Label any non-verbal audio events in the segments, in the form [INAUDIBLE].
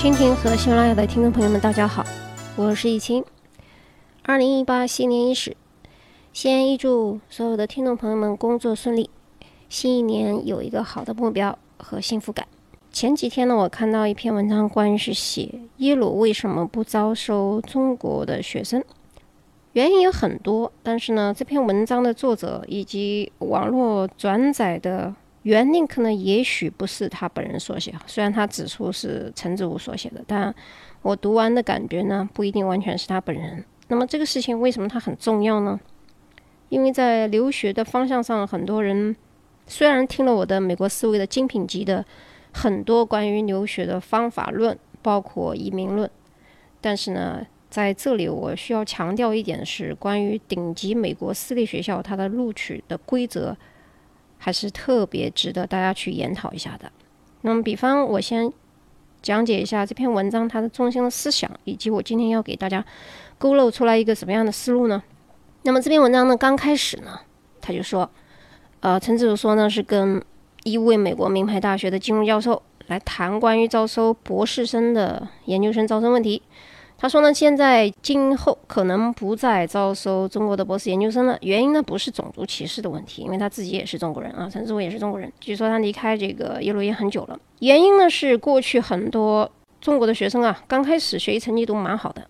蜻蜓和喜马拉雅的听众朋友们，大家好，我是易清。二零一八新年伊始，先预祝所有的听众朋友们工作顺利，新一年有一个好的目标和幸福感。前几天呢，我看到一篇文章，关于是写耶鲁为什么不招收中国的学生，原因有很多，但是呢，这篇文章的作者以及网络转载的。原 link 呢，也许不是他本人所写，虽然他指出是陈志武所写的，但我读完的感觉呢，不一定完全是他本人。那么这个事情为什么它很重要呢？因为在留学的方向上，很多人虽然听了我的美国思维的精品集的很多关于留学的方法论，包括移民论，但是呢，在这里我需要强调一点是关于顶级美国私立学校它的录取的规则。还是特别值得大家去研讨一下的。那么，比方我先讲解一下这篇文章它的中心的思想，以及我今天要给大家勾勒出来一个什么样的思路呢？那么这篇文章呢，刚开始呢，他就说，呃，陈志儒说呢，是跟一位美国名牌大学的金融教授来谈关于招收博士生的研究生招生问题。他说呢，现在今后可能不再招收中国的博士研究生了。原因呢，不是种族歧视的问题，因为他自己也是中国人啊，陈志伟也是中国人。据说他离开这个耶鲁也很久了。原因呢，是过去很多中国的学生啊，刚开始学习成绩都蛮好的，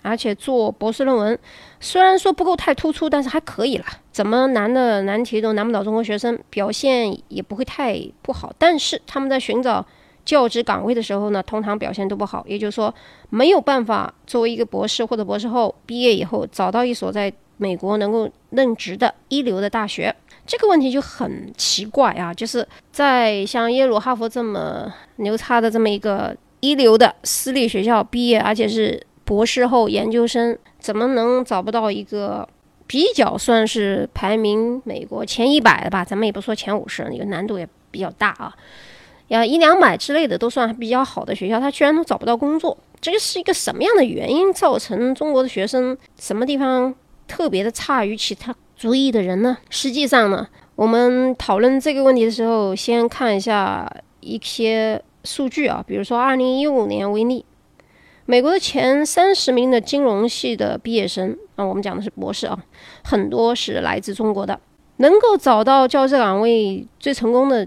而且做博士论文虽然说不够太突出，但是还可以了。怎么难的难题都难不倒中国学生，表现也不会太不好。但是他们在寻找。教职岗位的时候呢，通常表现都不好，也就是说没有办法作为一个博士或者博士后毕业以后找到一所在美国能够任职的一流的大学，这个问题就很奇怪啊！就是在像耶鲁、哈佛这么牛叉的这么一个一流的私立学校毕业，而且是博士后研究生，怎么能找不到一个比较算是排名美国前一百的吧？咱们也不说前五十，那个难度也比较大啊。呀，一两百之类的都算比较好的学校，他居然都找不到工作，这个是一个什么样的原因造成中国的学生什么地方特别的差于其他族裔的人呢？实际上呢，我们讨论这个问题的时候，先看一下一些数据啊，比如说二零一五年为例，美国的前三十名的金融系的毕业生啊，我们讲的是博士啊，很多是来自中国的，能够找到教师岗位最成功的。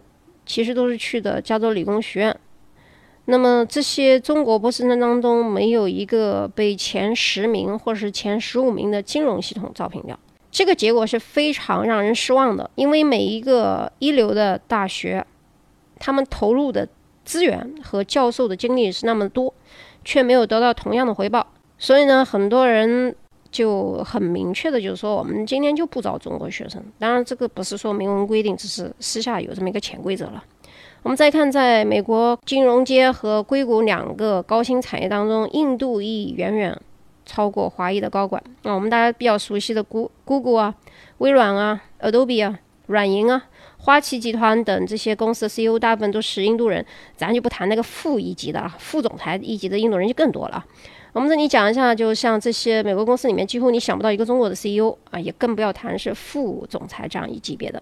其实都是去的加州理工学院。那么这些中国博士生当中，没有一个被前十名或者是前十五名的金融系统招聘掉。这个结果是非常让人失望的，因为每一个一流的大学，他们投入的资源和教授的精力是那么多，却没有得到同样的回报。所以呢，很多人。就很明确的，就是说我们今天就不招中国学生。当然，这个不是说明文规定，只是私下有这么一个潜规则了。我们再看，在美国金融街和硅谷两个高新产业当中，印度裔远远超过华裔的高管。那我们大家比较熟悉的 Google 啊、微软啊、Adobe 啊、软银啊、花旗集团等这些公司的 CEO 大部分都是印度人。咱就不谈那个副一级的了，副总裁一级的印度人就更多了。我们这里讲一下，就像这些美国公司里面，几乎你想不到一个中国的 CEO 啊，也更不要谈是副总裁这样一级别的。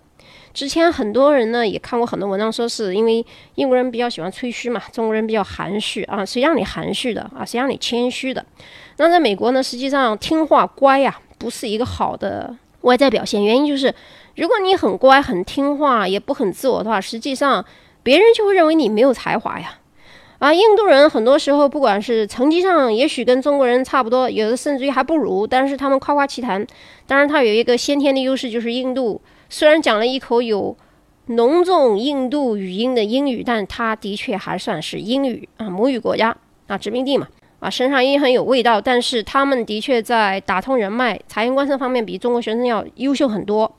之前很多人呢也看过很多文章，说是因为英国人比较喜欢吹嘘嘛，中国人比较含蓄啊，谁让你含蓄的啊，谁让你谦虚的？那在美国呢，实际上听话乖呀，不是一个好的外在表现。原因就是，如果你很乖、很听话，也不很自我的话，实际上别人就会认为你没有才华呀。啊，印度人很多时候不管是成绩上，也许跟中国人差不多，有的甚至于还不如，但是他们夸夸其谈。当然，他有一个先天的优势，就是印度虽然讲了一口有浓重印度语音的英语，但他的确还算是英语啊母语国家啊殖民地嘛啊身上也很有味道。但是他们的确在打通人脉、察言观色方面比中国学生要优秀很多。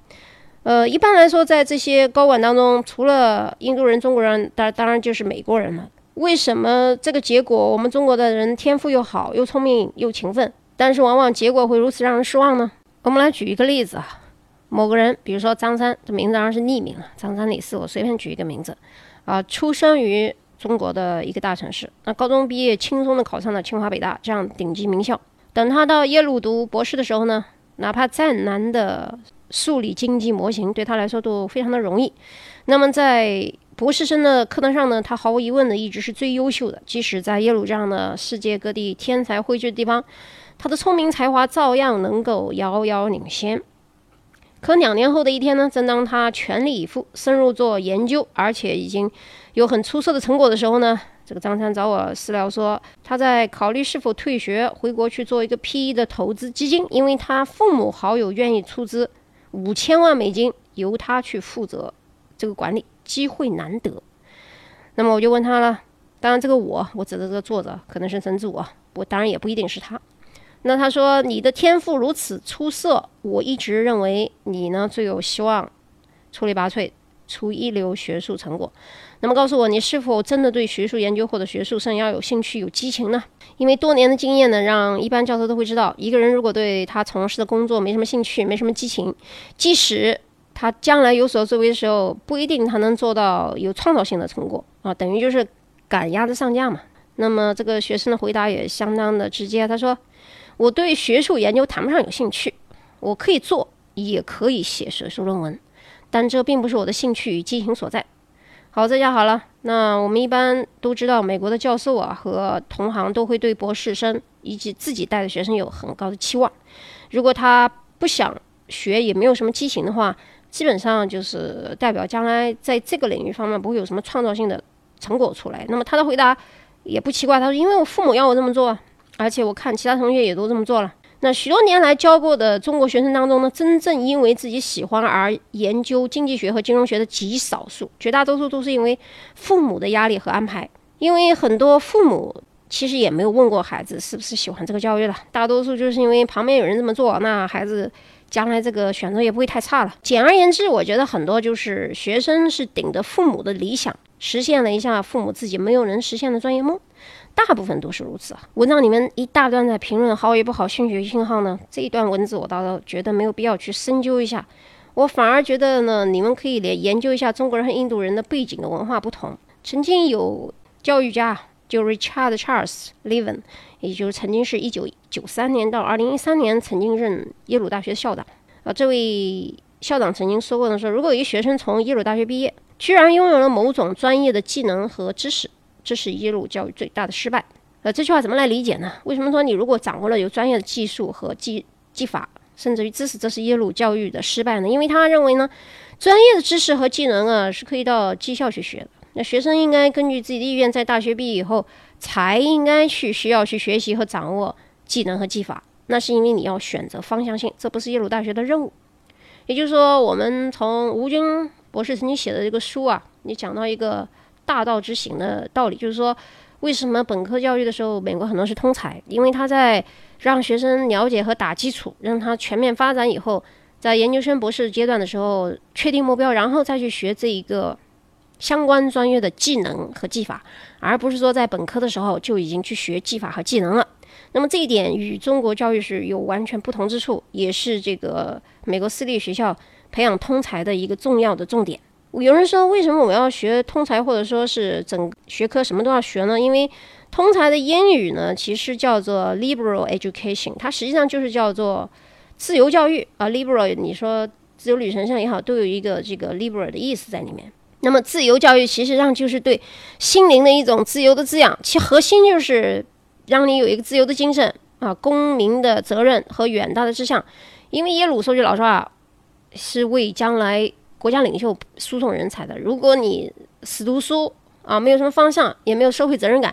呃，一般来说，在这些高管当中，除了印度人、中国人，当当然就是美国人了。为什么这个结果，我们中国的人天赋又好，又聪明又勤奋，但是往往结果会如此让人失望呢？我们来举一个例子啊，某个人，比如说张三，这名字当然是匿名了，张三李四，我随便举一个名字，啊，出生于中国的一个大城市，那高中毕业轻松的考上了清华北大这样顶级名校，等他到耶鲁读博士的时候呢，哪怕再难的数理经济模型对他来说都非常的容易，那么在博士生的课堂上呢，他毫无疑问的一直是最优秀的。即使在耶鲁这样的世界各地天才汇聚的地方，他的聪明才华照样能够遥遥领先。可两年后的一天呢，正当他全力以赴深入做研究，而且已经有很出色的成果的时候呢，这个张三找我私聊说，他在考虑是否退学回国去做一个 PE 的投资基金，因为他父母好友愿意出资五千万美金由他去负责这个管理，机会难得。那么我就问他了，当然这个我，我指的这个作者可能是神主啊，我当然也不一定是他。那他说你的天赋如此出色，我一直认为你呢最有希望出类拔萃，出一流学术成果。那么告诉我，你是否真的对学术研究或者学术生涯有兴趣、有激情呢？因为多年的经验呢，让一般教授都会知道，一个人如果对他从事的工作没什么兴趣、没什么激情，即使他将来有所作为的时候，不一定他能做到有创造性的成果啊，等于就是赶鸭子上架嘛。那么这个学生的回答也相当的直接，他说。我对学术研究谈不上有兴趣，我可以做，也可以写学术论文，但这并不是我的兴趣与激情所在。好，这下好了。那我们一般都知道，美国的教授啊和同行都会对博士生以及自己带的学生有很高的期望。如果他不想学，也没有什么激情的话，基本上就是代表将来在这个领域方面不会有什么创造性的成果出来。那么他的回答也不奇怪，他说：“因为我父母要我这么做。”而且我看其他同学也都这么做了。那许多年来教过的中国学生当中呢，真正因为自己喜欢而研究经济学和金融学的极少数，绝大多数都是因为父母的压力和安排。因为很多父母其实也没有问过孩子是不是喜欢这个教育的，大多数就是因为旁边有人这么做，那孩子将来这个选择也不会太差了。简而言之，我觉得很多就是学生是顶着父母的理想，实现了一下父母自己没有能实现的专业梦。大部分都是如此啊！文章里面一大段在评论好与不好兴趣与信号呢，这一段文字我倒觉得没有必要去深究一下。我反而觉得呢，你们可以连研究一下中国人和印度人的背景的文化不同。曾经有教育家就 Richard Charles Levin，也就是曾经是一九九三年到二零一三年曾经任耶鲁大学校长啊。这位校长曾经说过呢，说如果一个学生从耶鲁大学毕业，居然拥有了某种专业的技能和知识。这是耶鲁教育最大的失败。呃，这句话怎么来理解呢？为什么说你如果掌握了有专业的技术和技技法，甚至于知识，这是耶鲁教育的失败呢？因为他认为呢，专业的知识和技能啊是可以到技校去学的。那学生应该根据自己的意愿，在大学毕业以后才应该去需要去学习和掌握技能和技法。那是因为你要选择方向性，这不是耶鲁大学的任务。也就是说，我们从吴军博士曾经写的这个书啊，你讲到一个。大道之行的道理就是说，为什么本科教育的时候，美国很多是通才？因为他在让学生了解和打基础，让他全面发展以后，在研究生、博士阶段的时候确定目标，然后再去学这一个相关专业的技能和技法，而不是说在本科的时候就已经去学技法和技能了。那么这一点与中国教育是有完全不同之处，也是这个美国私立学校培养通才的一个重要的重点。有人说，为什么我要学通才，或者说是整学科什么都要学呢？因为通才的英语呢，其实叫做 liberal education，它实际上就是叫做自由教育啊。liberal，你说自由女神像也好，都有一个这个 liberal 的意思在里面。那么自由教育其实上就是对心灵的一种自由的滋养，其核心就是让你有一个自由的精神啊，公民的责任和远大的志向。因为耶鲁说句老实话，是为将来。国家领袖输送人才的，如果你死读书啊，没有什么方向，也没有社会责任感，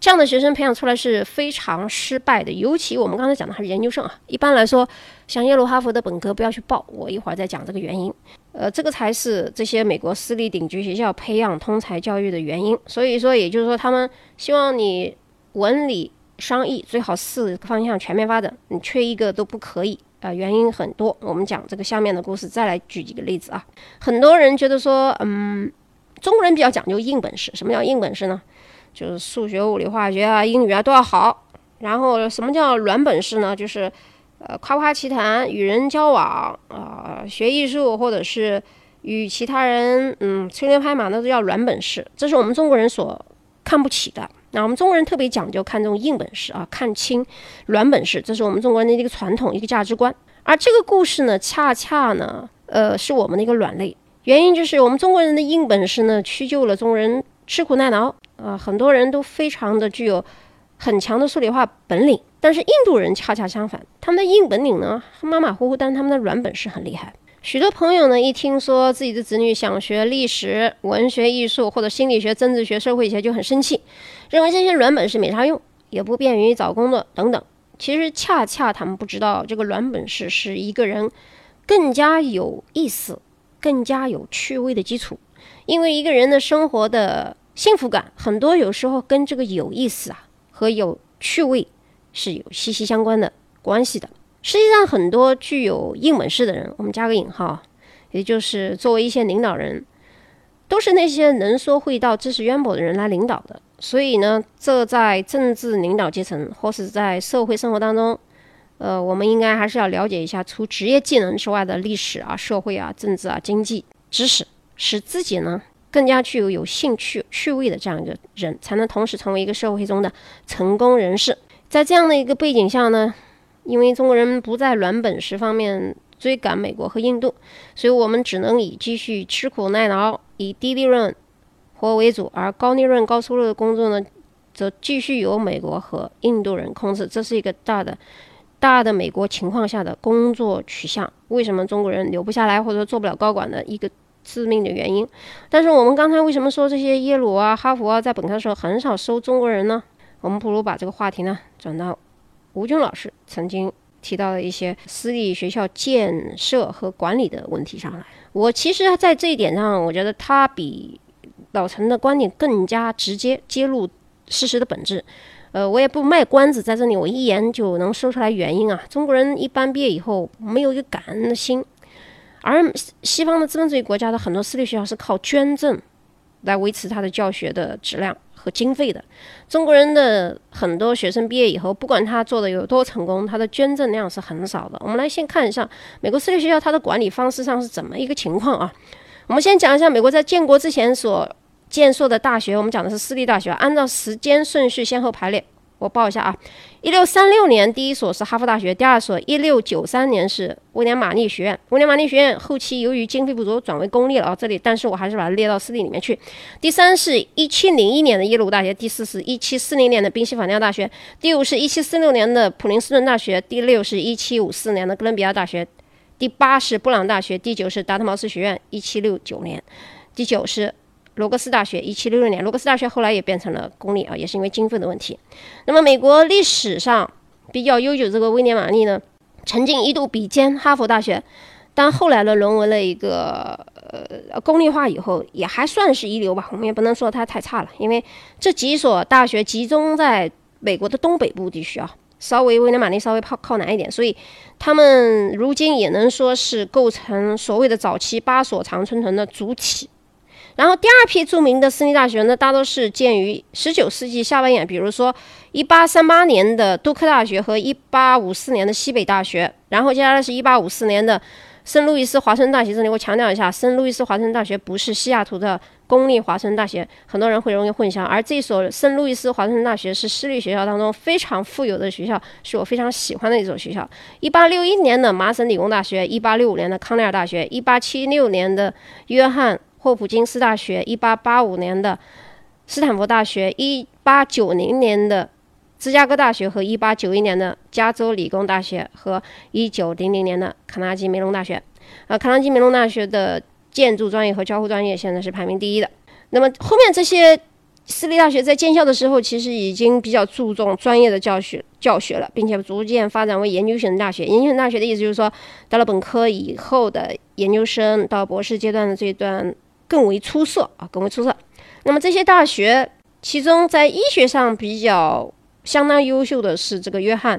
这样的学生培养出来是非常失败的。尤其我们刚才讲的还是研究生啊，一般来说，像耶鲁、哈佛的本科不要去报，我一会儿再讲这个原因。呃，这个才是这些美国私立顶级学校培养通才教育的原因。所以说，也就是说，他们希望你文理商艺最好四个方向全面发展，你缺一个都不可以。啊，原因很多。我们讲这个下面的故事，再来举几个例子啊。很多人觉得说，嗯，中国人比较讲究硬本事。什么叫硬本事呢？就是数学、物理、化学啊，英语啊都要好。然后什么叫软本事呢？就是呃，夸夸其谈、与人交往啊，学艺术或者是与其他人嗯吹牛拍马，那都叫软本事。这是我们中国人所看不起的。那我们中国人特别讲究看重硬本事啊，看清软本事，这是我们中国人的一个传统一个价值观。而这个故事呢，恰恰呢，呃，是我们的一个软肋，原因就是我们中国人的硬本事呢，屈就了中国人吃苦耐劳啊，很多人都非常的具有很强的数理化本领。但是印度人恰恰相反，他们的硬本领呢马马虎虎，但他们的软本事很厉害。许多朋友呢一听说自己的子女想学历史、文学、艺术或者心理学、政治学、社会学就很生气，认为这些软本事没啥用，也不便于找工作等等。其实恰恰他们不知道，这个软本事是一个人更加有意思、更加有趣味的基础。因为一个人的生活的幸福感，很多有时候跟这个有意思啊和有趣味。是有息息相关的关系的。实际上，很多具有硬本事的人，我们加个引号，也就是作为一些领导人，都是那些能说会道、知识渊博的人来领导的。所以呢，这在政治领导阶层或是在社会生活当中，呃，我们应该还是要了解一下除职业技能之外的历史啊、社会啊、政治啊、经济知识，使自己呢更加具有有兴趣、趣味的这样一个人，才能同时成为一个社会中的成功人士。在这样的一个背景下呢，因为中国人不在软本事方面追赶美国和印度，所以我们只能以继续吃苦耐劳、以低利润活为主，而高利润、高收入的工作呢，则继续由美国和印度人控制。这是一个大的、大的美国情况下的工作取向。为什么中国人留不下来或者做不了高管的一个致命的原因？但是我们刚才为什么说这些耶鲁啊、哈佛啊在本科的时候很少收中国人呢？我们不如把这个话题呢转到吴军老师曾经提到的一些私立学校建设和管理的问题上来。我其实，在这一点上，我觉得他比老陈的观点更加直接揭露事实的本质。呃，我也不卖关子，在这里我一言就能说出来原因啊。中国人一般毕业以后没有一个感恩的心，而西方的资本主义国家的很多私立学校是靠捐赠来维持他的教学的质量。和经费的中国人的很多学生毕业以后，不管他做的有多成功，他的捐赠量是很少的。我们来先看一下美国私立学校它的管理方式上是怎么一个情况啊？我们先讲一下美国在建国之前所建设的大学，我们讲的是私立大学，按照时间顺序先后排列。我报一下啊，一六三六年第一所是哈佛大学，第二所一六九三年是威廉玛丽学院。威廉玛丽学院后期由于经费不足转为公立了啊，这里但是我还是把它列到私立里面去。第三是一七零一年的耶鲁大学，第四是一七四零年的宾夕法尼亚大学，第五是一七四六年的普林斯顿大学，第六是一七五四年的哥伦比亚大学，第八是布朗大学，第九是达特茅斯学院，一七六九年，第九是。罗格斯大学，一七六六年，罗格斯大学后来也变成了公立啊，也是因为经费的问题。那么，美国历史上比较悠久这个威廉玛丽呢，曾经一度比肩哈佛大学，但后来呢，沦为了一个呃公立化以后，也还算是一流吧。我们也不能说它太差了，因为这几所大学集中在美国的东北部地区啊，稍微威廉玛丽稍微靠靠南一点，所以他们如今也能说是构成所谓的早期八所常春藤的主体。然后第二批著名的私立大学呢，大多是建于十九世纪下半叶，比如说一八三八年的杜克大学和一八五四年的西北大学。然后接下来是一八五四年的圣路易斯华盛顿大学。这里我强调一下，圣路易斯华盛顿大学不是西雅图的公立华盛顿大学，很多人会容易混淆。而这所圣路易斯华盛顿大学是私立学校当中非常富有的学校，是我非常喜欢的一所学校。一八六一年的麻省理工大学，一八六五年的康奈尔大学，一八七六年的约翰。霍普金斯大学，一八八五年的斯坦福大学，一八九零年的芝加哥大学和一八九一年的加州理工大学和一九零零年的卡耐基梅隆大学。呃，卡耐基梅隆大学的建筑专业和交互专业现在是排名第一的。那么后面这些私立大学在建校的时候，其实已经比较注重专业的教学教学了，并且逐渐发展为研究型大学。研究型大学的意思就是说，到了本科以后的研究生到博士阶段的这段。更为出色啊，更为出色。那么这些大学，其中在医学上比较相当优秀的是这个约翰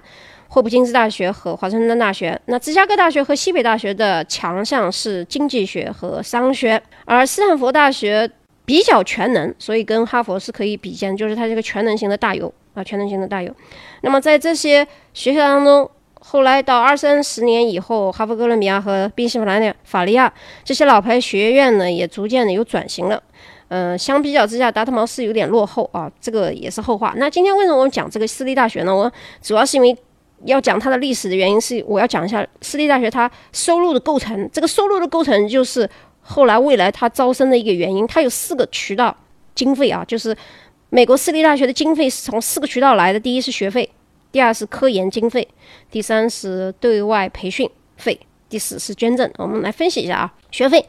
霍普金斯大学和华盛顿大学。那芝加哥大学和西北大学的强项是经济学和商学，而斯坦福大学比较全能，所以跟哈佛是可以比肩，就是它这个全能型的大有啊，全能型的大有。那么在这些学校当中，后来到二三十年以后，哈佛、哥伦比亚和宾夕法尼亚、法利亚这些老牌学院呢，也逐渐的有转型了。嗯，相比较之下，达特茅斯有点落后啊，这个也是后话。那今天为什么我们讲这个私立大学呢？我主要是因为要讲它的历史的原因是，我要讲一下私立大学它收入的构成。这个收入的构成就是后来未来它招生的一个原因。它有四个渠道经费啊，就是美国私立大学的经费是从四个渠道来的：第一是学费，第二是科研经费，第三是对外培训费，第四是捐赠。我们来分析一下啊，学费。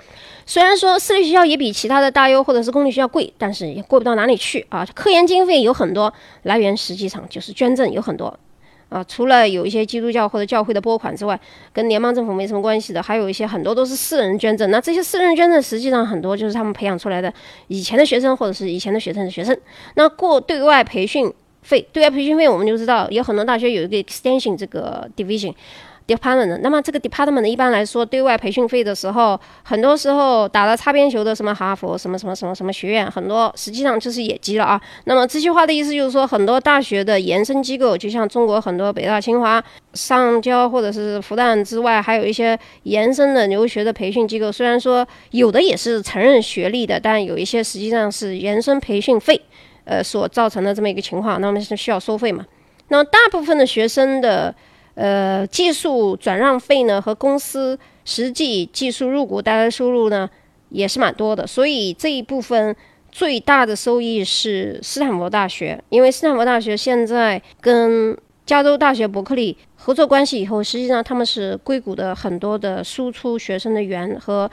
虽然说私立学校也比其他的大优或者是公立学校贵，但是也贵不到哪里去啊。科研经费有很多来源，实际上就是捐赠有很多啊。除了有一些基督教或者教会的拨款之外，跟联邦政府没什么关系的，还有一些很多都是私人捐赠。那这些私人捐赠实际上很多就是他们培养出来的以前的学生或者是以前的学生的学生。那过对外培训费，对外培训费我们就知道有很多大学有一个 extension 这个 division。department，那么这个 department 一般来说对外培训费的时候，很多时候打了擦边球的什么哈佛什么什么什么什么学院，很多实际上就是野鸡了啊。那么这句话的意思就是说，很多大学的延伸机构，就像中国很多北大、清华、上交或者是复旦之外，还有一些延伸的留学的培训机构，虽然说有的也是承认学历的，但有一些实际上是延伸培训费，呃所造成的这么一个情况，那么是需要收费嘛？那大部分的学生的。呃，技术转让费呢和公司实际技术入股带来的收入呢也是蛮多的，所以这一部分最大的收益是斯坦福大学，因为斯坦福大学现在跟加州大学伯克利合作关系以后，实际上他们是硅谷的很多的输出学生的源和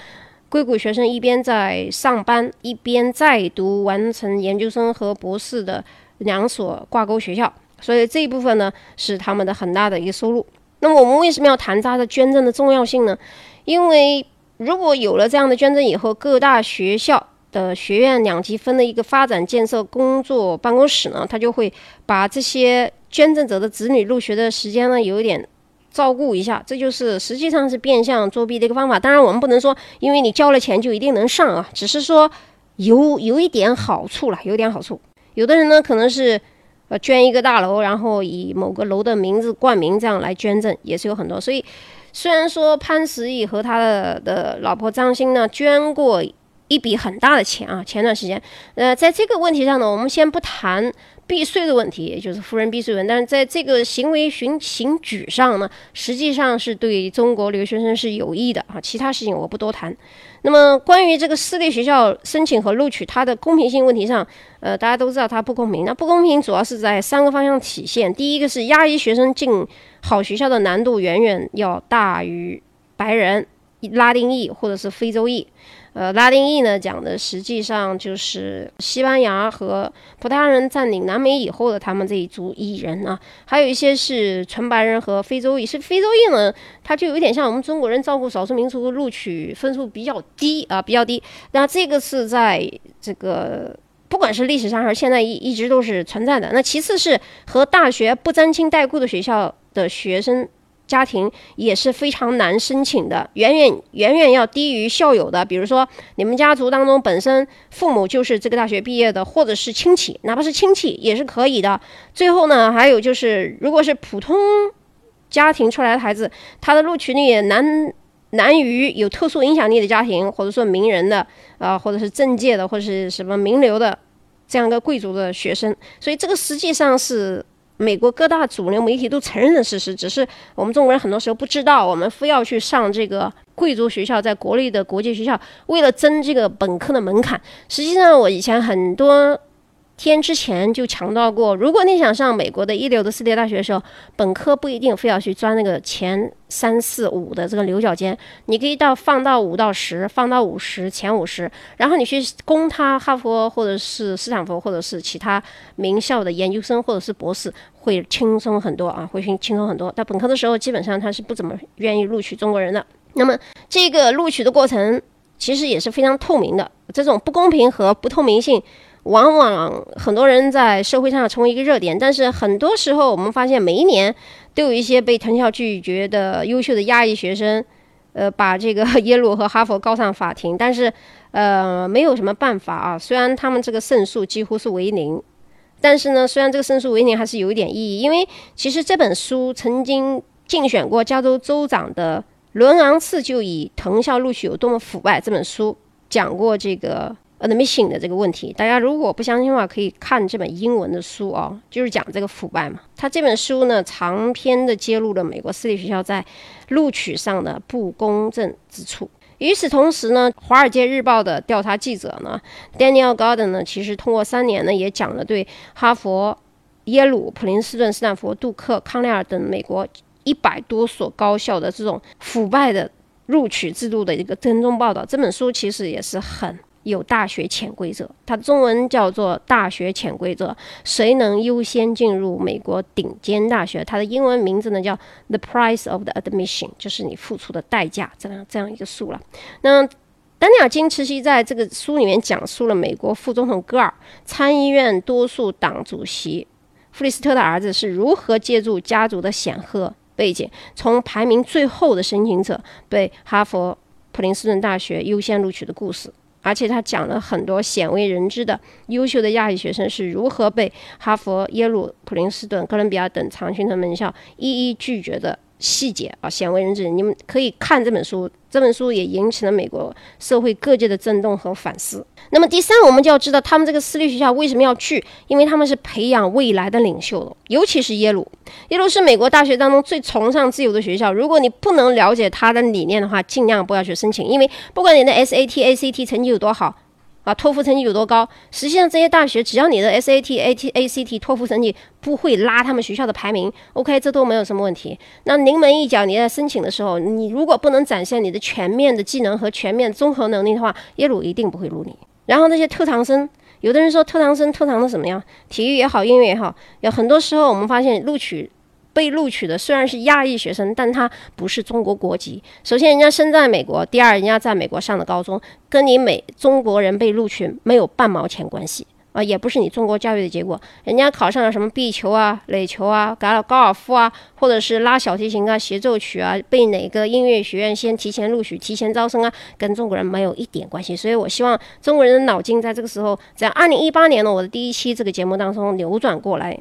硅谷学生一边在上班一边在读完成研究生和博士的两所挂钩学校。所以这一部分呢是他们的很大的一个收入。那么我们为什么要谈它的捐赠的重要性呢？因为如果有了这样的捐赠以后，各大学校的学院两级分的一个发展建设工作办公室呢，他就会把这些捐赠者的子女入学的时间呢有一点照顾一下。这就是实际上是变相作弊的一个方法。当然我们不能说因为你交了钱就一定能上啊，只是说有有一点好处了，有点好处。有的人呢可能是。呃，捐一个大楼，然后以某个楼的名字冠名，这样来捐赠也是有很多。所以，虽然说潘石屹和他的的老婆张欣呢捐过一笔很大的钱啊，前段时间，呃，在这个问题上呢，我们先不谈。避税的问题，也就是富人避税问但是在这个行为循行举上呢，实际上是对中国留学生是有益的啊。其他事情我不多谈。那么关于这个私立学校申请和录取它的公平性问题上，呃，大家都知道它不公平。那不公平主要是在三个方向体现。第一个是亚裔学生进好学校的难度远远要大于白人、拉丁裔或者是非洲裔。呃，拉丁裔呢讲的实际上就是西班牙和葡萄牙人占领南美以后的他们这一族裔人啊，还有一些是纯白人和非洲裔。是非洲裔呢，他就有点像我们中国人照顾少数民族录取分数比较低啊，比较低。那这个是在这个不管是历史上还是现在一一直都是存在的。那其次是和大学不沾亲带故的学校的学生。家庭也是非常难申请的，远远远远要低于校友的。比如说，你们家族当中本身父母就是这个大学毕业的，或者是亲戚，哪怕是亲戚也是可以的。最后呢，还有就是，如果是普通家庭出来的孩子，他的录取率难难于有特殊影响力的家庭，或者说名人的啊，或者是政界的，或者是什么名流的这样一个贵族的学生。所以这个实际上是。美国各大主流媒体都承认的事实，只是我们中国人很多时候不知道，我们非要去上这个贵族学校，在国内的国际学校，为了争这个本科的门槛。实际上，我以前很多。天之前就强调过，如果你想上美国的一流的私立大学的时候，本科不一定非要去钻那个前三四五的这个牛角尖，你可以到放到五到十，放到五十前五十，然后你去攻他哈佛或者是斯坦福或者是其他名校的研究生或者是博士，会轻松很多啊，会轻轻松很多。到本科的时候，基本上他是不怎么愿意录取中国人的。那么这个录取的过程其实也是非常透明的，这种不公平和不透明性。往往很多人在社会上成为一个热点，但是很多时候我们发现每一年都有一些被藤校拒绝的优秀的亚裔学生，[LAUGHS] 呃，把这个 [LAUGHS] 耶鲁和哈佛告上法庭，但是呃没有什么办法啊。虽然他们这个胜诉几乎是为零，但是呢，虽然这个胜诉为零还是有一点意义，因为其实这本书曾经竞选过加州州长的伦昂次就以藤校录取有多么腐败这本书讲过这个。Admission 的这个问题，大家如果不相信的话，可以看这本英文的书哦，就是讲这个腐败嘛。他这本书呢，长篇的揭露了美国私立学校在录取上的不公正之处。与此同时呢，《华尔街日报》的调查记者呢，Daniel Garden 呢，其实通过三年呢，也讲了对哈佛、耶鲁、普林斯顿、斯坦福、杜克、康奈尔等美国一百多所高校的这种腐败的录取制度的一个跟踪报道。这本书其实也是很。有大学潜规则，它中文叫做《大学潜规则》，谁能优先进入美国顶尖大学？它的英文名字呢叫《The Price of the Admission》，就是你付出的代价这样这样一个数了。那丹尼尔金茨西在这个书里面讲述了美国副总统戈尔、参议院多数党主席弗里斯特的儿子是如何借助家族的显赫背景，从排名最后的申请者被哈佛、普林斯顿大学优先录取的故事。而且他讲了很多鲜为人知的优秀的亚裔学生是如何被哈佛、耶鲁、普林斯顿、哥伦比亚等常青藤名校一一拒绝的。细节啊，鲜为人知。你们可以看这本书，这本书也引起了美国社会各界的震动和反思。那么第三，我们就要知道他们这个私立学校为什么要去，因为他们是培养未来的领袖的，尤其是耶鲁。耶鲁是美国大学当中最崇尚自由的学校。如果你不能了解他的理念的话，尽量不要去申请，因为不管你的 SAT、ACT 成绩有多好。啊，托福成绩有多高？实际上，这些大学只要你的 SAT、AT、ACT、托福成绩不会拉他们学校的排名，OK，这都没有什么问题。那临门一脚，你在申请的时候，你如果不能展现你的全面的技能和全面综合能力的话，耶鲁一定不会录你。然后那些特长生，有的人说特长生特长的什么样？体育也好，音乐也好，有很多时候我们发现录取。被录取的虽然是亚裔学生，但他不是中国国籍。首先，人家生在美国；第二，人家在美国上的高中，跟你美中国人被录取没有半毛钱关系啊，也不是你中国教育的结果。人家考上了什么壁球啊、垒球啊、搞了高尔夫啊，或者是拉小提琴啊、协奏曲啊，被哪个音乐学院先提前录取、提前招生啊，跟中国人没有一点关系。所以我希望中国人的脑筋在这个时候，在二零一八年的我的第一期这个节目当中扭转过来。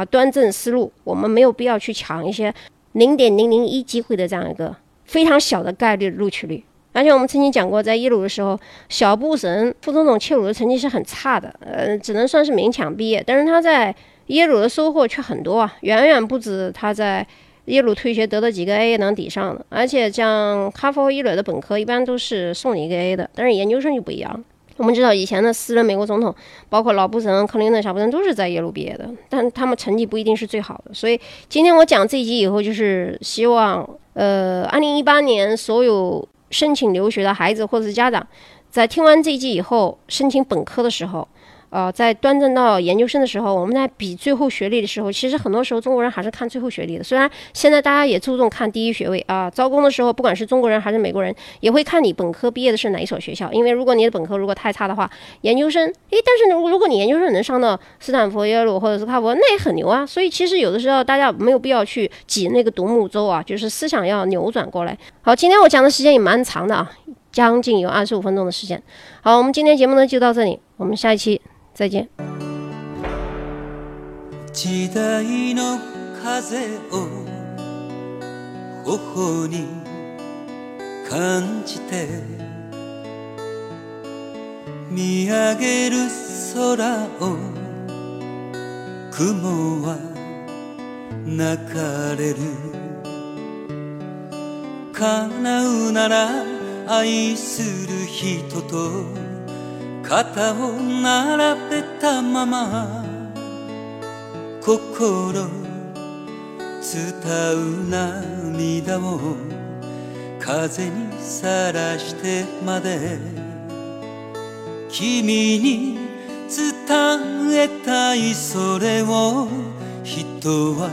啊，端正思路，我们没有必要去抢一些零点零零一机会的这样一个非常小的概率录取率。而且我们曾经讲过，在耶鲁的时候，小布什副总统切鲁的成绩是很差的，呃，只能算是勉强毕业。但是他在耶鲁的收获却很多啊，远远不止他在耶鲁退学得的几个 A 能抵上的。而且像哈佛、耶鲁的本科一般都是送你一个 A 的，但是研究生就不一样。我们知道以前的私人美国总统，包括老布什、克林顿、小布什都是在耶鲁毕业的，但他们成绩不一定是最好的。所以今天我讲这一集以后，就是希望，呃，二零一八年所有申请留学的孩子或者是家长，在听完这一集以后，申请本科的时候。呃，在端正到研究生的时候，我们在比最后学历的时候，其实很多时候中国人还是看最后学历的。虽然现在大家也注重看第一学位啊，招工的时候，不管是中国人还是美国人，也会看你本科毕业的是哪一所学校。因为如果你的本科如果太差的话，研究生，诶，但是如如果你研究生能上到斯坦福、耶鲁或者是哈佛，那也很牛啊。所以其实有的时候大家没有必要去挤那个独木舟啊，就是思想要扭转过来。好，今天我讲的时间也蛮长的啊，将近有二十五分钟的时间。好，我们今天节目呢就到这里，我们下一期。再见。時代の風を頬に感じて見上げる空を雲は流れる叶うなら愛する人と肩を並べたまま心伝う涙を風にさらしてまで君に伝えたいそれを人は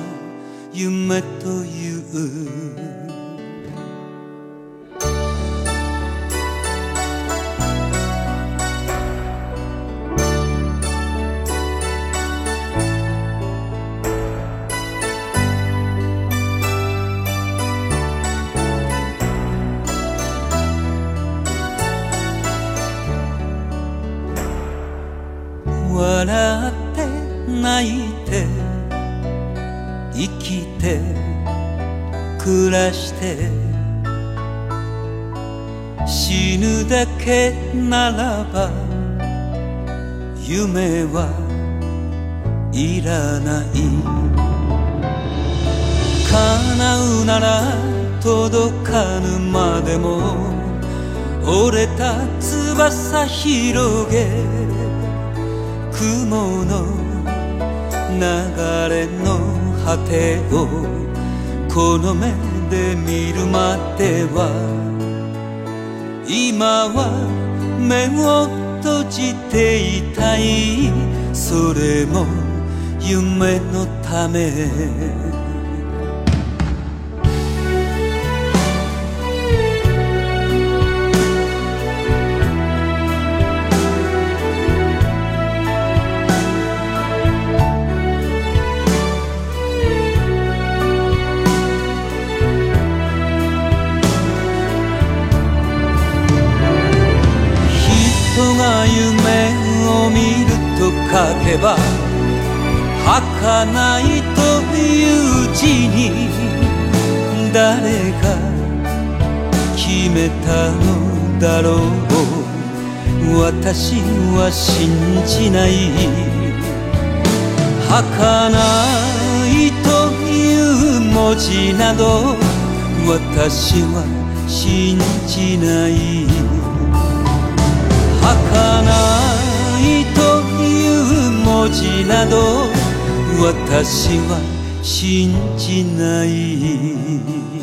夢という。ならば夢はいらない。叶うなら届かぬまでも折れた翼広げ雲の流れの果てをこの目で見るまでは今は目を閉じていたい。それも夢のため。書けば儚いという字に誰が決めたのだろう。私は信じない。儚いとい。う文字など私は信じない。儚い。文字など私は信じない。